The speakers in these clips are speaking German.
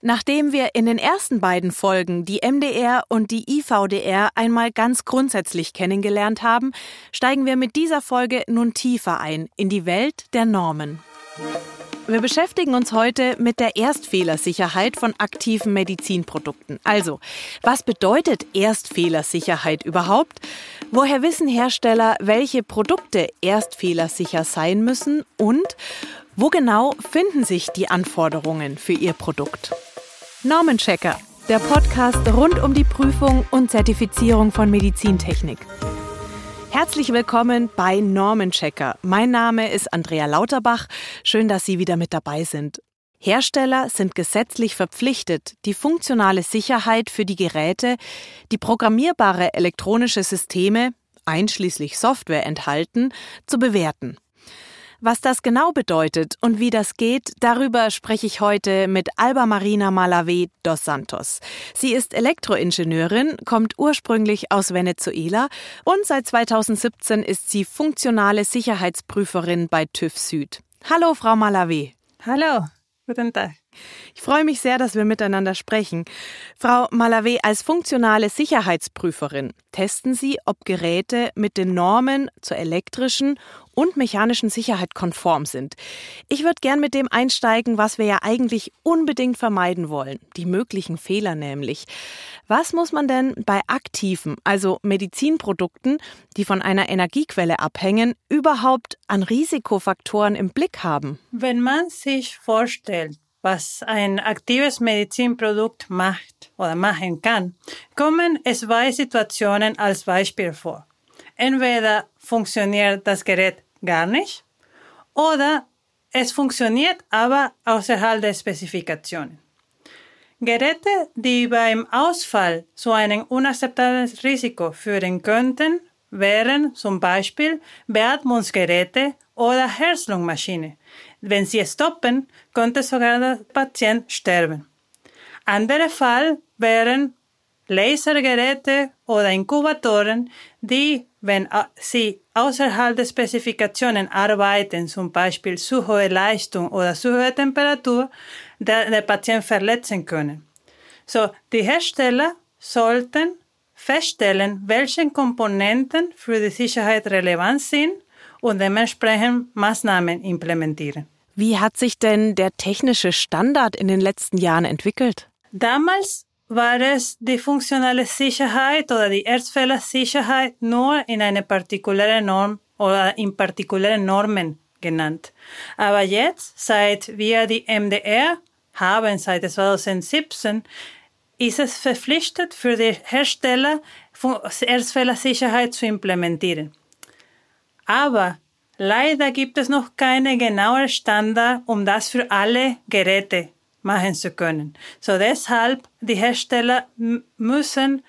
Nachdem wir in den ersten beiden Folgen die MDR und die IVDR einmal ganz grundsätzlich kennengelernt haben, steigen wir mit dieser Folge nun tiefer ein in die Welt der Normen. Wir beschäftigen uns heute mit der Erstfehlersicherheit von aktiven Medizinprodukten. Also, was bedeutet Erstfehlersicherheit überhaupt? Woher wissen Hersteller, welche Produkte erstfehlersicher sein müssen? Und wo genau finden sich die Anforderungen für Ihr Produkt? Normenchecker, der Podcast rund um die Prüfung und Zertifizierung von Medizintechnik. Herzlich willkommen bei Normenchecker. Mein Name ist Andrea Lauterbach. Schön, dass Sie wieder mit dabei sind. Hersteller sind gesetzlich verpflichtet, die funktionale Sicherheit für die Geräte, die programmierbare elektronische Systeme, einschließlich Software enthalten, zu bewerten. Was das genau bedeutet und wie das geht, darüber spreche ich heute mit Alba Marina Malave dos Santos. Sie ist Elektroingenieurin, kommt ursprünglich aus Venezuela und seit 2017 ist sie funktionale Sicherheitsprüferin bei TÜV Süd. Hallo, Frau Malave. Hallo, guten Tag. Ich freue mich sehr, dass wir miteinander sprechen. Frau Malave, als funktionale Sicherheitsprüferin testen Sie, ob Geräte mit den Normen zur elektrischen und mechanischen Sicherheit konform sind. Ich würde gern mit dem einsteigen, was wir ja eigentlich unbedingt vermeiden wollen, die möglichen Fehler nämlich. Was muss man denn bei aktiven, also Medizinprodukten, die von einer Energiequelle abhängen, überhaupt an Risikofaktoren im Blick haben? Wenn man sich vorstellt, was ein aktives Medizinprodukt macht oder machen kann, kommen zwei Situationen als Beispiel vor. Entweder funktioniert das Gerät gar nicht oder es funktioniert aber außerhalb der Spezifikationen. Geräte, die beim Ausfall zu einem unakzeptablen Risiko führen könnten, wären zum Beispiel Beatmungsgeräte oder Herz-Lungen-Maschine. Wenn sie stoppen, könnte sogar der Patient sterben. Andere Fall wären Lasergeräte oder Inkubatoren, die, wenn sie außerhalb der Spezifikationen arbeiten, zum Beispiel zu hohe Leistung oder zu hohe Temperatur, der, der Patient verletzen können. So, die Hersteller sollten feststellen, welche Komponenten für die Sicherheit relevant sind und dementsprechend Maßnahmen implementieren. Wie hat sich denn der technische Standard in den letzten Jahren entwickelt? Damals war es die funktionale Sicherheit oder die Erstfällersicherheit nur in eine partikuläre Norm oder in partikulären Normen genannt. Aber jetzt, seit wir die MDR haben, seit 2017, ist es verpflichtet für die Hersteller, Erstfällersicherheit zu implementieren. Aber leider gibt es noch keine genaue Standard, um das für alle Geräte machen zu können. So deshalb, die Hersteller müssen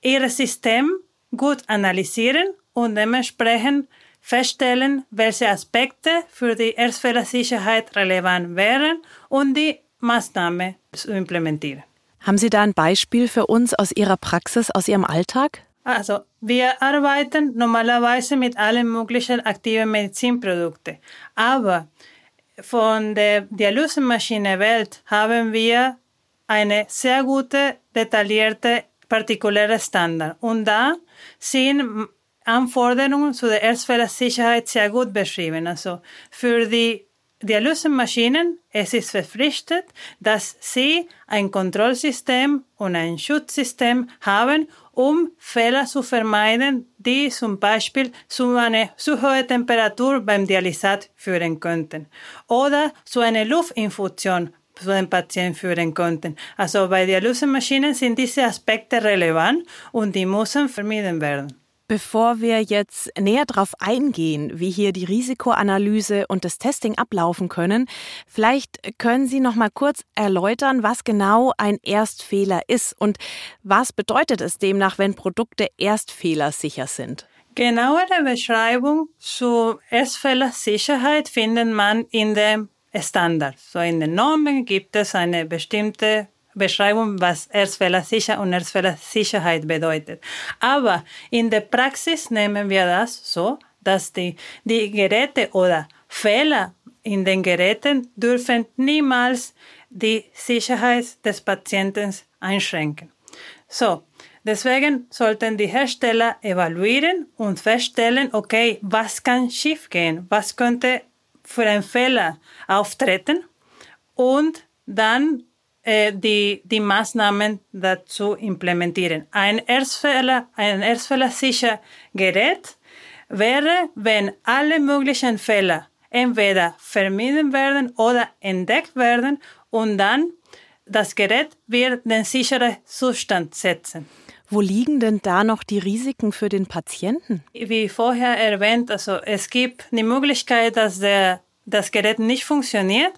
ihr System gut analysieren und dementsprechend feststellen, welche Aspekte für die Erstfällersicherheit relevant wären und die Maßnahme zu implementieren. Haben Sie da ein Beispiel für uns aus Ihrer Praxis, aus Ihrem Alltag? Also, wir arbeiten normalerweise mit allen möglichen aktiven Medizinprodukten. Aber von der Dialysemaschine Welt haben wir eine sehr gute, detaillierte, partikuläre Standard. Und da sind Anforderungen zu der Erstfällersicherheit sehr gut beschrieben. Also für die Dialysemaschinen es ist verpflichtet, dass sie ein Kontrollsystem und ein Schutzsystem haben, um Fehler zu vermeiden, die zum Beispiel zu einer zu hohen Temperatur beim Dialysat führen könnten oder zu einer Luftinfusion zu den Patienten führen könnten. Also bei Dialysemaschinen sind diese Aspekte relevant und die müssen vermieden werden. Bevor wir jetzt näher darauf eingehen, wie hier die Risikoanalyse und das Testing ablaufen können, vielleicht können Sie noch mal kurz erläutern, was genau ein Erstfehler ist und was bedeutet es demnach, wenn Produkte erstfehlersicher sind? Genauere Beschreibung zur Erstfehlersicherheit findet man in dem Standard. So in den Normen gibt es eine bestimmte Beschreibung, was Erstfehlersicher und Erstfehlersicherheit bedeutet. Aber in der Praxis nehmen wir das so, dass die, die Geräte oder Fehler in den Geräten dürfen niemals die Sicherheit des Patienten einschränken. So, deswegen sollten die Hersteller evaluieren und feststellen, okay, was kann schiefgehen, was könnte für einen Fehler auftreten und dann äh, die, die Maßnahmen dazu implementieren. Ein Erstfehler, ein Erstfehlersicher Gerät wäre, wenn alle möglichen Fehler entweder vermieden werden oder entdeckt werden und dann das Gerät wird den sicheren Zustand setzen. Wo liegen denn da noch die Risiken für den Patienten? Wie vorher erwähnt, also es gibt die Möglichkeit, dass der, das Gerät nicht funktioniert.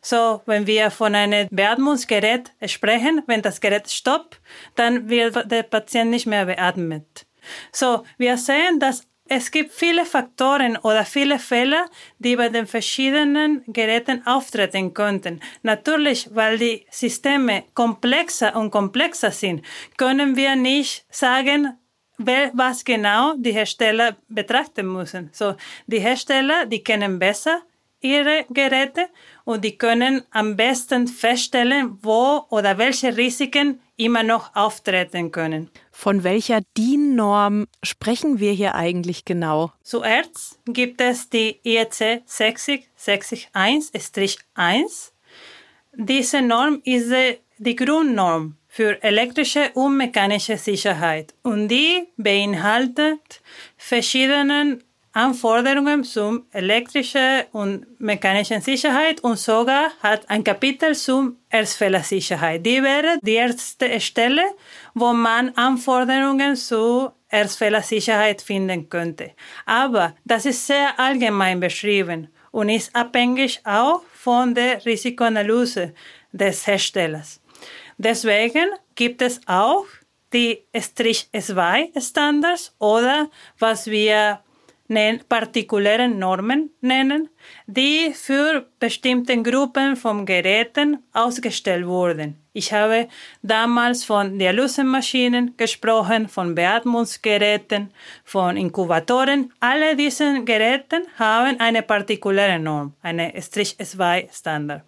So, wenn wir von einem Beatmungsgerät sprechen, wenn das Gerät stoppt, dann wird der Patient nicht mehr beatmet. So, wir sehen, dass es gibt viele Faktoren oder viele Fehler, die bei den verschiedenen Geräten auftreten könnten. Natürlich, weil die Systeme komplexer und komplexer sind, können wir nicht sagen, was genau die Hersteller betrachten müssen. So, die Hersteller, die kennen besser ihre Geräte und die können am besten feststellen, wo oder welche Risiken immer noch auftreten können. Von welcher DIN-Norm sprechen wir hier eigentlich genau? Zuerst gibt es die IEC 60601-1. Diese Norm ist die Grundnorm für elektrische und mechanische Sicherheit und die beinhaltet verschiedene Anforderungen zum elektrischen und mechanischen Sicherheit und sogar hat ein Kapitel zum Erstfehlersicherheit. Die wäre die erste Stelle, wo man Anforderungen zur Erstfehlersicherheit finden könnte. Aber das ist sehr allgemein beschrieben und ist abhängig auch von der Risikoanalyse des Herstellers. Deswegen gibt es auch die Strich 2 Standards oder was wir partikulären Normen nennen, die für bestimmte Gruppen von Geräten ausgestellt wurden. Ich habe damals von Dialysemaschinen gesprochen, von Beatmungsgeräten, von Inkubatoren. Alle diese Geräte haben eine partikuläre Norm, eine Strich 2 Standard.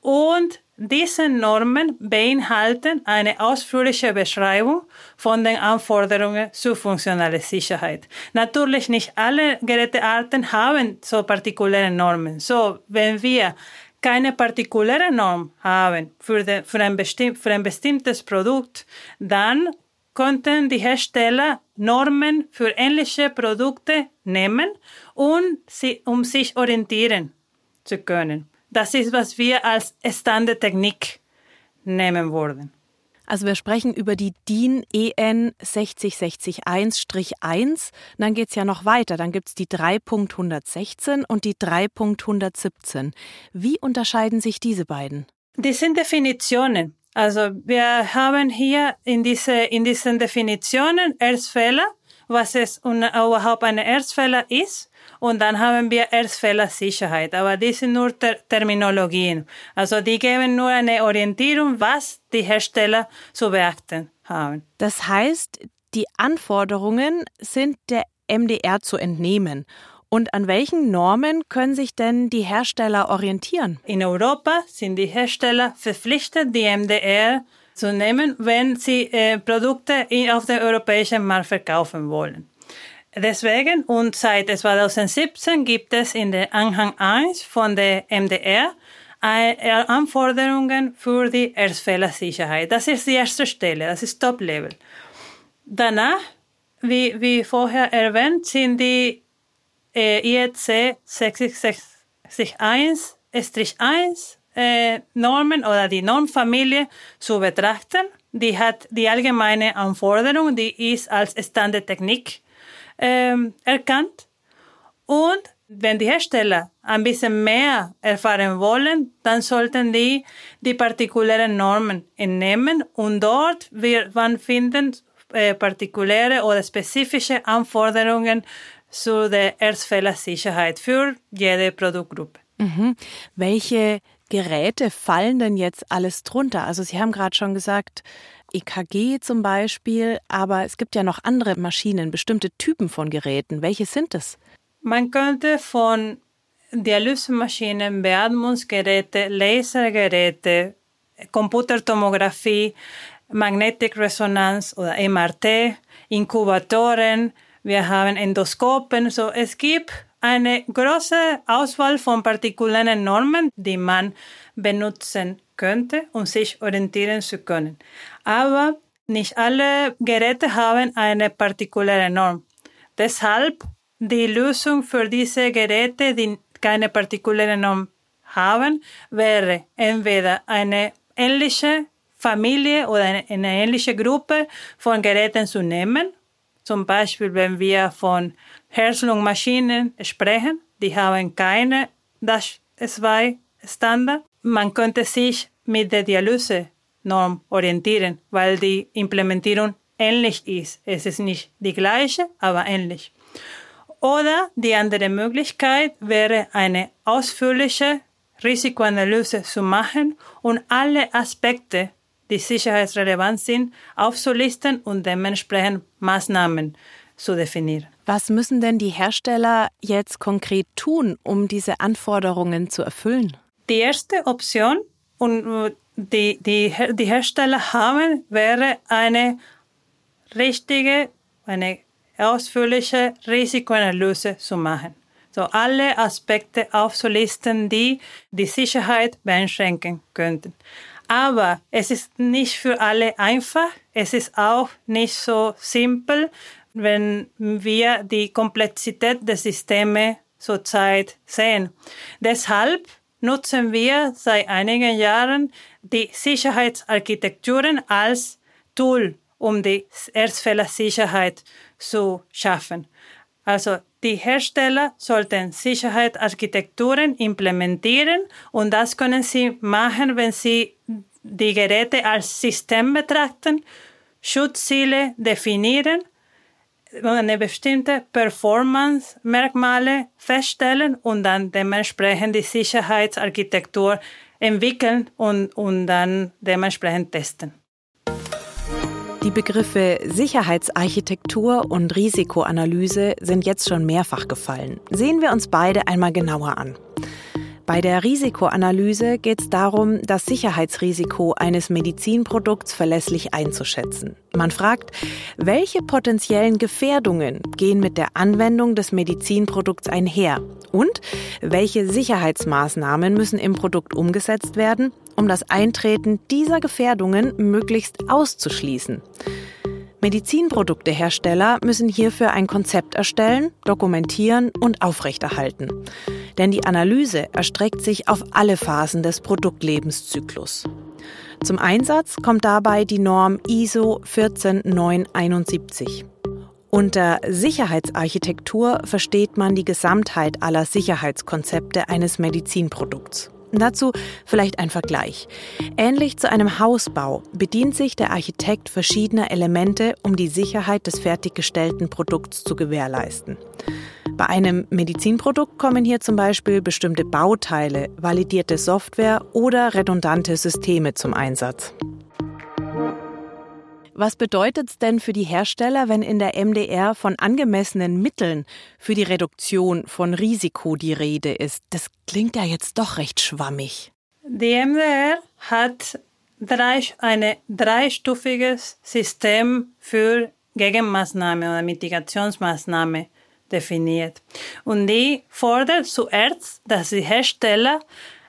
Und diese Normen beinhalten eine ausführliche Beschreibung von den Anforderungen zur funktionalen Sicherheit. Natürlich nicht alle Gerätearten haben so partikuläre Normen. So, wenn wir keine partikuläre Norm haben für, de, für, ein, für ein bestimmtes Produkt, dann konnten die Hersteller Normen für ähnliche Produkte nehmen, und sie, um sich orientieren zu können. Das ist, was wir als Standardtechnik nehmen würden. Also wir sprechen über die DIN EN 60601-1. Dann geht es ja noch weiter. Dann gibt es die 3.116 und die 3.117. Wie unterscheiden sich diese beiden? Die sind Definitionen. Also wir haben hier in, diese, in diesen Definitionen Erstfehler, was es überhaupt ein Erstfehler ist und dann haben wir Erstfehlersicherheit. Aber die sind nur Ter Terminologien. Also die geben nur eine Orientierung, was die Hersteller zu beachten haben. Das heißt, die Anforderungen sind der MDR zu entnehmen. Und an welchen Normen können sich denn die Hersteller orientieren? In Europa sind die Hersteller verpflichtet, die MDR zu nehmen, wenn sie äh, Produkte auf dem europäischen Markt verkaufen wollen. Deswegen und seit 2017 gibt es in der Anhang 1 von der MDR Anforderungen für die Erstfehlersicherheit. Das ist die erste Stelle, das ist Top-Level. Danach, wie, wie vorher erwähnt, sind die äh, IEC 661-1 äh, Normen oder die Normfamilie zu betrachten. Die hat die allgemeine Anforderung, die ist als Standardtechnik ähm, erkannt. Und wenn die Hersteller ein bisschen mehr erfahren wollen, dann sollten die die partikulären Normen entnehmen und dort wird man finden äh, partikuläre oder spezifische Anforderungen zu der Erstfehlersicherheit für jede Produktgruppe. Mhm. Welche Geräte fallen denn jetzt alles drunter? Also Sie haben gerade schon gesagt, EKG zum Beispiel, aber es gibt ja noch andere Maschinen, bestimmte Typen von Geräten. Welche sind es? Man könnte von Dialysemaschinen, Beatmungsgeräte, Lasergeräte, Computertomographie, Magnetic Resonanz oder MRT, Inkubatoren, wir haben Endoskopen. So, es gibt eine große Auswahl von partikularen Normen, die man benutzen könnte, um sich orientieren zu können. Aber nicht alle Geräte haben eine partikuläre Norm. Deshalb die Lösung für diese Geräte, die keine partikuläre Norm haben, wäre entweder eine ähnliche Familie oder eine ähnliche Gruppe von Geräten zu nehmen. Zum Beispiel, wenn wir von Herz-Lungen-Maschinen sprechen, die haben keine DASH-2-Standard. Man könnte sich mit der Dialyse-Norm orientieren, weil die Implementierung ähnlich ist. Es ist nicht die gleiche, aber ähnlich. Oder die andere Möglichkeit wäre eine ausführliche Risikoanalyse zu machen und alle Aspekte, die sicherheitsrelevant sind, aufzulisten und dementsprechend Maßnahmen zu definieren. Was müssen denn die Hersteller jetzt konkret tun, um diese Anforderungen zu erfüllen? Die erste Option, und die, die, die Hersteller haben, wäre eine richtige, eine ausführliche Risikoanalyse zu machen so alle Aspekte aufzulisten, die die Sicherheit beeinschränken könnten. Aber es ist nicht für alle einfach. Es ist auch nicht so simpel, wenn wir die Komplexität der Systeme zurzeit sehen. Deshalb nutzen wir seit einigen Jahren die Sicherheitsarchitekturen als Tool, um die Erdfehlersicherheit zu schaffen. Also die Hersteller sollten Sicherheitsarchitekturen implementieren und das können sie machen, wenn sie die Geräte als System betrachten, Schutzziele definieren, eine bestimmte Performance-Merkmale feststellen und dann dementsprechend die Sicherheitsarchitektur entwickeln und, und dann dementsprechend testen. Die Begriffe Sicherheitsarchitektur und Risikoanalyse sind jetzt schon mehrfach gefallen. Sehen wir uns beide einmal genauer an. Bei der Risikoanalyse geht es darum, das Sicherheitsrisiko eines Medizinprodukts verlässlich einzuschätzen. Man fragt, welche potenziellen Gefährdungen gehen mit der Anwendung des Medizinprodukts einher und welche Sicherheitsmaßnahmen müssen im Produkt umgesetzt werden, um das Eintreten dieser Gefährdungen möglichst auszuschließen. Medizinproduktehersteller müssen hierfür ein Konzept erstellen, dokumentieren und aufrechterhalten. Denn die Analyse erstreckt sich auf alle Phasen des Produktlebenszyklus. Zum Einsatz kommt dabei die Norm ISO 14971. Unter Sicherheitsarchitektur versteht man die Gesamtheit aller Sicherheitskonzepte eines Medizinprodukts. Dazu vielleicht ein Vergleich. Ähnlich zu einem Hausbau bedient sich der Architekt verschiedener Elemente, um die Sicherheit des fertiggestellten Produkts zu gewährleisten. Bei einem Medizinprodukt kommen hier zum Beispiel bestimmte Bauteile, validierte Software oder redundante Systeme zum Einsatz. Was bedeutet es denn für die Hersteller, wenn in der MDR von angemessenen Mitteln für die Reduktion von Risiko die Rede ist? Das klingt ja jetzt doch recht schwammig. Die MDR hat drei, ein dreistufiges System für Gegenmaßnahme oder Mitigationsmaßnahme definiert. Und die fordert zuerst, dass die Hersteller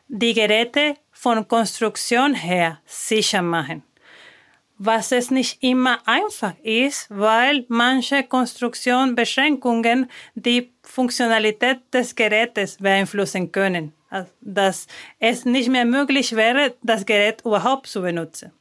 die Geräte von Konstruktion her sicher machen was es nicht immer einfach ist, weil manche Konstruktionbeschränkungen die Funktionalität des Gerätes beeinflussen können. Dass es nicht mehr möglich wäre, das Gerät überhaupt zu benutzen.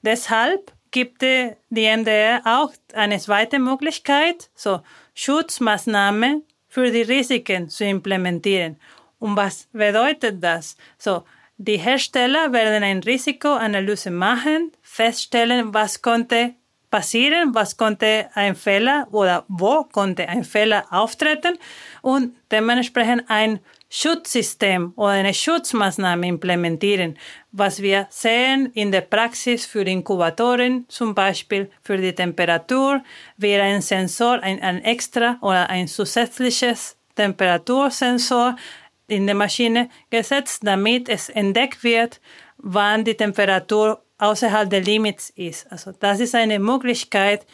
Deshalb gibt die MDR auch eine zweite Möglichkeit, so Schutzmaßnahmen für die Risiken zu implementieren. Und was bedeutet das? So, die Hersteller werden eine Risikoanalyse machen, feststellen, was konnte passieren, was konnte ein Fehler oder wo konnte ein Fehler auftreten. Und dementsprechend ein Schutzsystem oder eine Schutzmaßnahme implementieren, was wir sehen in der Praxis für Inkubatoren, zum Beispiel für die Temperatur, wäre ein Sensor, ein, ein extra oder ein zusätzliches Temperatursensor in der Maschine gesetzt, damit es entdeckt wird, wann die Temperatur außerhalb der Limits ist. Also das ist eine Möglichkeit,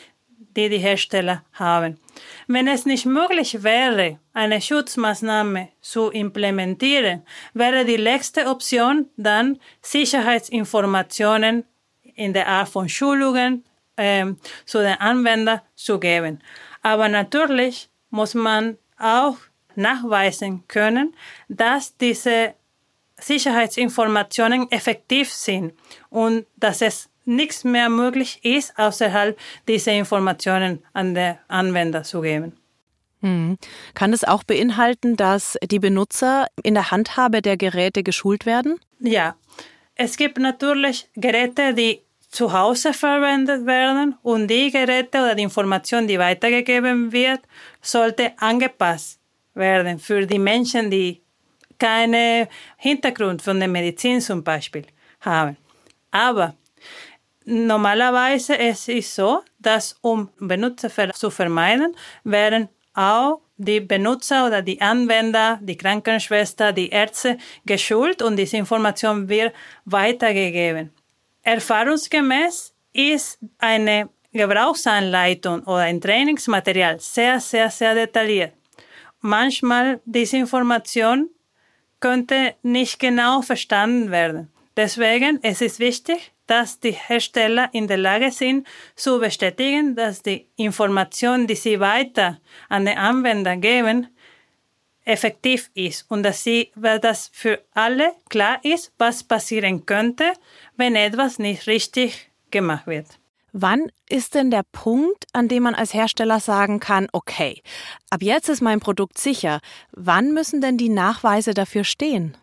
die die Hersteller haben. Wenn es nicht möglich wäre, eine Schutzmaßnahme zu implementieren, wäre die letzte Option dann Sicherheitsinformationen in der Art von Schulungen ähm, zu den Anwendern zu geben. Aber natürlich muss man auch nachweisen können, dass diese Sicherheitsinformationen effektiv sind und dass es nichts mehr möglich ist, außerhalb dieser Informationen an den Anwender zu geben. Hm. Kann es auch beinhalten, dass die Benutzer in der Handhabe der Geräte geschult werden? Ja, es gibt natürlich Geräte, die zu Hause verwendet werden und die Geräte oder die Information, die weitergegeben wird, sollte angepasst werden für die Menschen, die keinen Hintergrund von der Medizin zum Beispiel haben. Aber normalerweise es ist so, dass um Benutzerfehler zu vermeiden, werden auch die Benutzer oder die Anwender, die Krankenschwester, die Ärzte geschult und diese Information wird weitergegeben. Erfahrungsgemäß ist eine Gebrauchsanleitung oder ein Trainingsmaterial sehr, sehr, sehr detailliert. Manchmal diese Information könnte nicht genau verstanden werden. Deswegen es ist es wichtig, dass die Hersteller in der Lage sind zu bestätigen, dass die Information, die sie weiter an den Anwender geben, effektiv ist und dass sie, weil das für alle klar ist, was passieren könnte, wenn etwas nicht richtig gemacht wird. Wann ist denn der Punkt, an dem man als Hersteller sagen kann, okay, ab jetzt ist mein Produkt sicher? Wann müssen denn die Nachweise dafür stehen?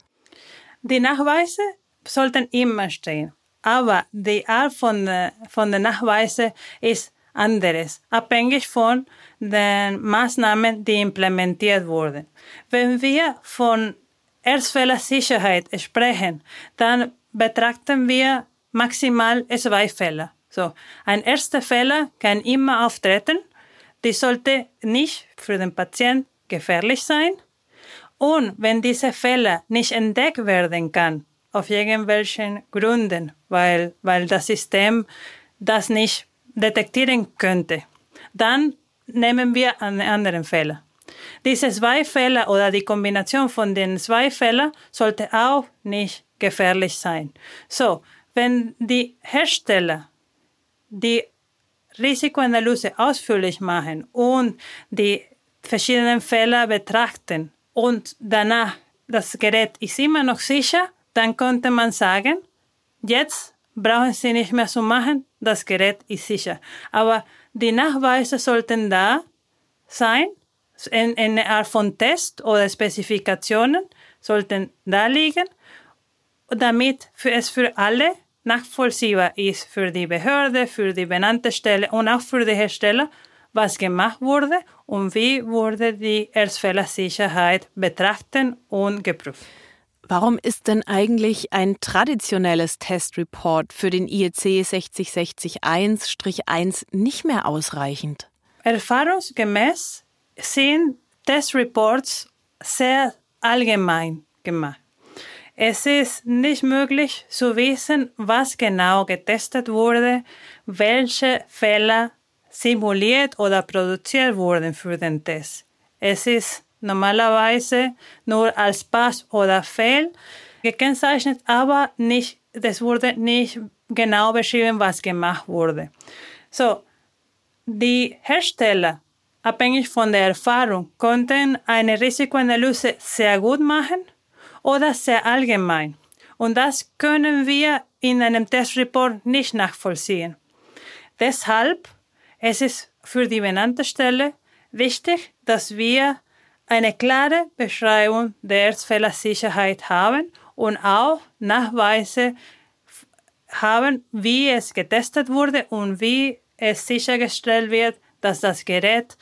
Die Nachweise sollten immer stehen, aber die Art von, von den Nachweisen ist anderes, abhängig von den Maßnahmen, die implementiert wurden. Wenn wir von Erstfällersicherheit sprechen, dann betrachten wir maximal zwei Fälle. So, ein erster Fehler kann immer auftreten. Die sollte nicht für den Patienten gefährlich sein. Und wenn dieser Fehler nicht entdeckt werden kann, auf irgendwelchen Gründen, weil, weil das System das nicht detektieren könnte, dann nehmen wir einen anderen Fehler. Diese zwei Fehler oder die Kombination von den zwei Fehlern sollte auch nicht gefährlich sein. So, wenn die Hersteller die Risikoanalyse ausführlich machen und die verschiedenen Fälle betrachten und danach das Gerät ist immer noch sicher, dann könnte man sagen, jetzt brauchen Sie nicht mehr zu machen, das Gerät ist sicher. Aber die Nachweise sollten da sein, in, in einer Art von Test oder Spezifikationen sollten da liegen, damit es für alle nachvollziehbar ist für die Behörde, für die benannte Stelle und auch für die Hersteller, was gemacht wurde und wie wurde die Erstfällersicherheit betrachtet und geprüft. Warum ist denn eigentlich ein traditionelles Testreport für den IEC 60601-1 nicht mehr ausreichend? Erfahrungsgemäß sind Testreports sehr allgemein gemacht. Es ist nicht möglich zu wissen, was genau getestet wurde, welche Fehler simuliert oder produziert wurden für den Test. Es ist normalerweise nur als Pass oder Fail gekennzeichnet, aber nicht, das wurde nicht genau beschrieben, was gemacht wurde. So, die Hersteller, abhängig von der Erfahrung, konnten eine Risikoanalyse sehr gut machen oder sehr allgemein. Und das können wir in einem Testreport nicht nachvollziehen. Deshalb ist es für die benannte Stelle wichtig, dass wir eine klare Beschreibung der Erdfällersicherheit haben und auch Nachweise haben, wie es getestet wurde und wie es sichergestellt wird, dass das Gerät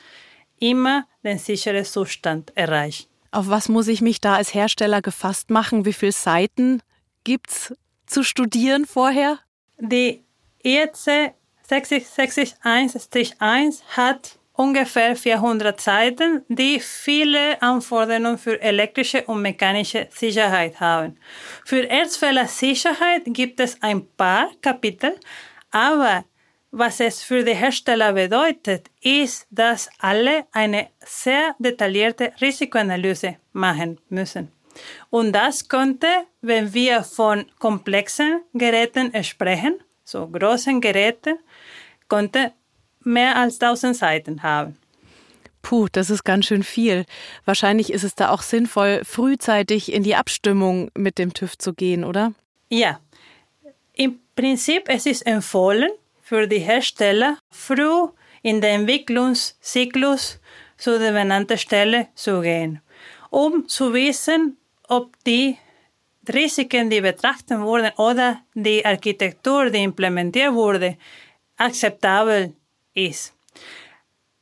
immer den sicheren Zustand erreicht. Auf was muss ich mich da als Hersteller gefasst machen? Wie viele Seiten gibt es zu studieren vorher? Die IEC 661-1 hat ungefähr 400 Seiten, die viele Anforderungen für elektrische und mechanische Sicherheit haben. Für Erdfehlersicherheit gibt es ein paar Kapitel, aber was es für die Hersteller bedeutet, ist, dass alle eine sehr detaillierte Risikoanalyse machen müssen. Und das könnte, wenn wir von komplexen Geräten sprechen, so großen Geräten, könnte mehr als 1000 Seiten haben. Puh, das ist ganz schön viel. Wahrscheinlich ist es da auch sinnvoll, frühzeitig in die Abstimmung mit dem TÜV zu gehen, oder? Ja. Im Prinzip es ist empfohlen für die Hersteller, früh in den Entwicklungszyklus zu der benannten Stelle zu gehen, um zu wissen, ob die Risiken, die betrachtet wurden oder die Architektur, die implementiert wurde, akzeptabel ist.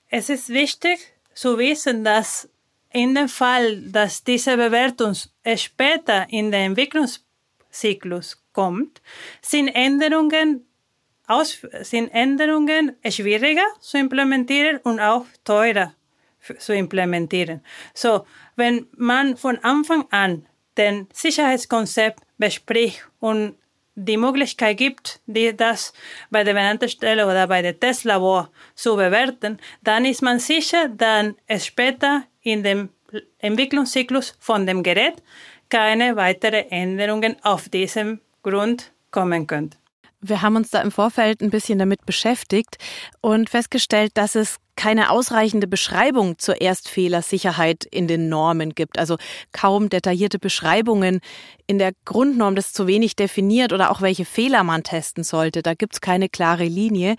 Es ist wichtig zu wissen, dass in dem Fall, dass diese Bewertung später in den Entwicklungszyklus kommt, sind Änderungen, aus, sind Änderungen schwieriger zu implementieren und auch teurer zu implementieren. So, wenn man von Anfang an den Sicherheitskonzept bespricht und die Möglichkeit gibt, die das bei der benannten Stelle oder bei der Testlabor zu bewerten, dann ist man sicher, dass es später in dem Entwicklungszyklus von dem Gerät keine weiteren Änderungen auf diesem Grund kommen können. Wir haben uns da im Vorfeld ein bisschen damit beschäftigt und festgestellt, dass es keine ausreichende Beschreibung zur Erstfehlersicherheit in den Normen gibt. Also kaum detaillierte Beschreibungen. In der Grundnorm das zu wenig definiert oder auch welche Fehler man testen sollte. Da gibt's keine klare Linie.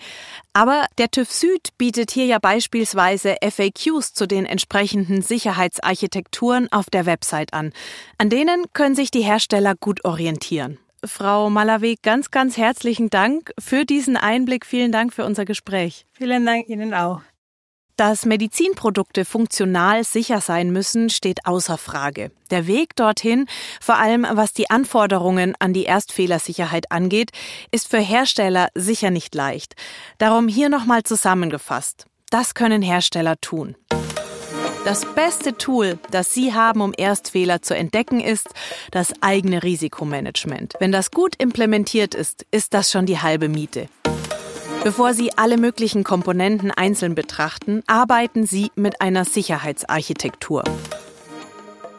Aber der TÜV Süd bietet hier ja beispielsweise FAQs zu den entsprechenden Sicherheitsarchitekturen auf der Website an. An denen können sich die Hersteller gut orientieren. Frau Malavé, ganz, ganz herzlichen Dank für diesen Einblick. Vielen Dank für unser Gespräch. Vielen Dank Ihnen auch. Dass Medizinprodukte funktional sicher sein müssen, steht außer Frage. Der Weg dorthin, vor allem was die Anforderungen an die Erstfehlersicherheit angeht, ist für Hersteller sicher nicht leicht. Darum hier nochmal zusammengefasst. Das können Hersteller tun. Das beste Tool, das Sie haben, um Erstfehler zu entdecken, ist das eigene Risikomanagement. Wenn das gut implementiert ist, ist das schon die halbe Miete. Bevor Sie alle möglichen Komponenten einzeln betrachten, arbeiten Sie mit einer Sicherheitsarchitektur.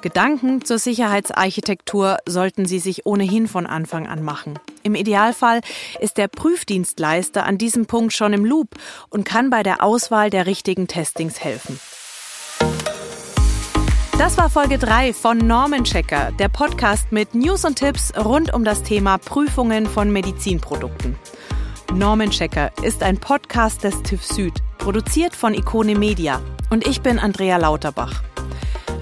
Gedanken zur Sicherheitsarchitektur sollten Sie sich ohnehin von Anfang an machen. Im Idealfall ist der Prüfdienstleister an diesem Punkt schon im Loop und kann bei der Auswahl der richtigen Testings helfen. Das war Folge 3 von Normenchecker, der Podcast mit News und Tipps rund um das Thema Prüfungen von Medizinprodukten. Normenchecker ist ein Podcast des TÜV Süd, produziert von Ikone Media. Und ich bin Andrea Lauterbach.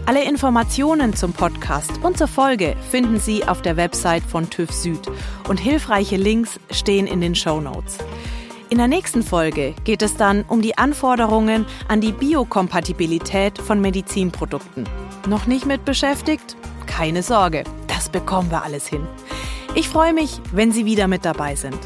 Alle Informationen zum Podcast und zur Folge finden Sie auf der Website von TÜV Süd und hilfreiche Links stehen in den Show Notes. In der nächsten Folge geht es dann um die Anforderungen an die Biokompatibilität von Medizinprodukten. Noch nicht mit beschäftigt? Keine Sorge, das bekommen wir alles hin. Ich freue mich, wenn Sie wieder mit dabei sind.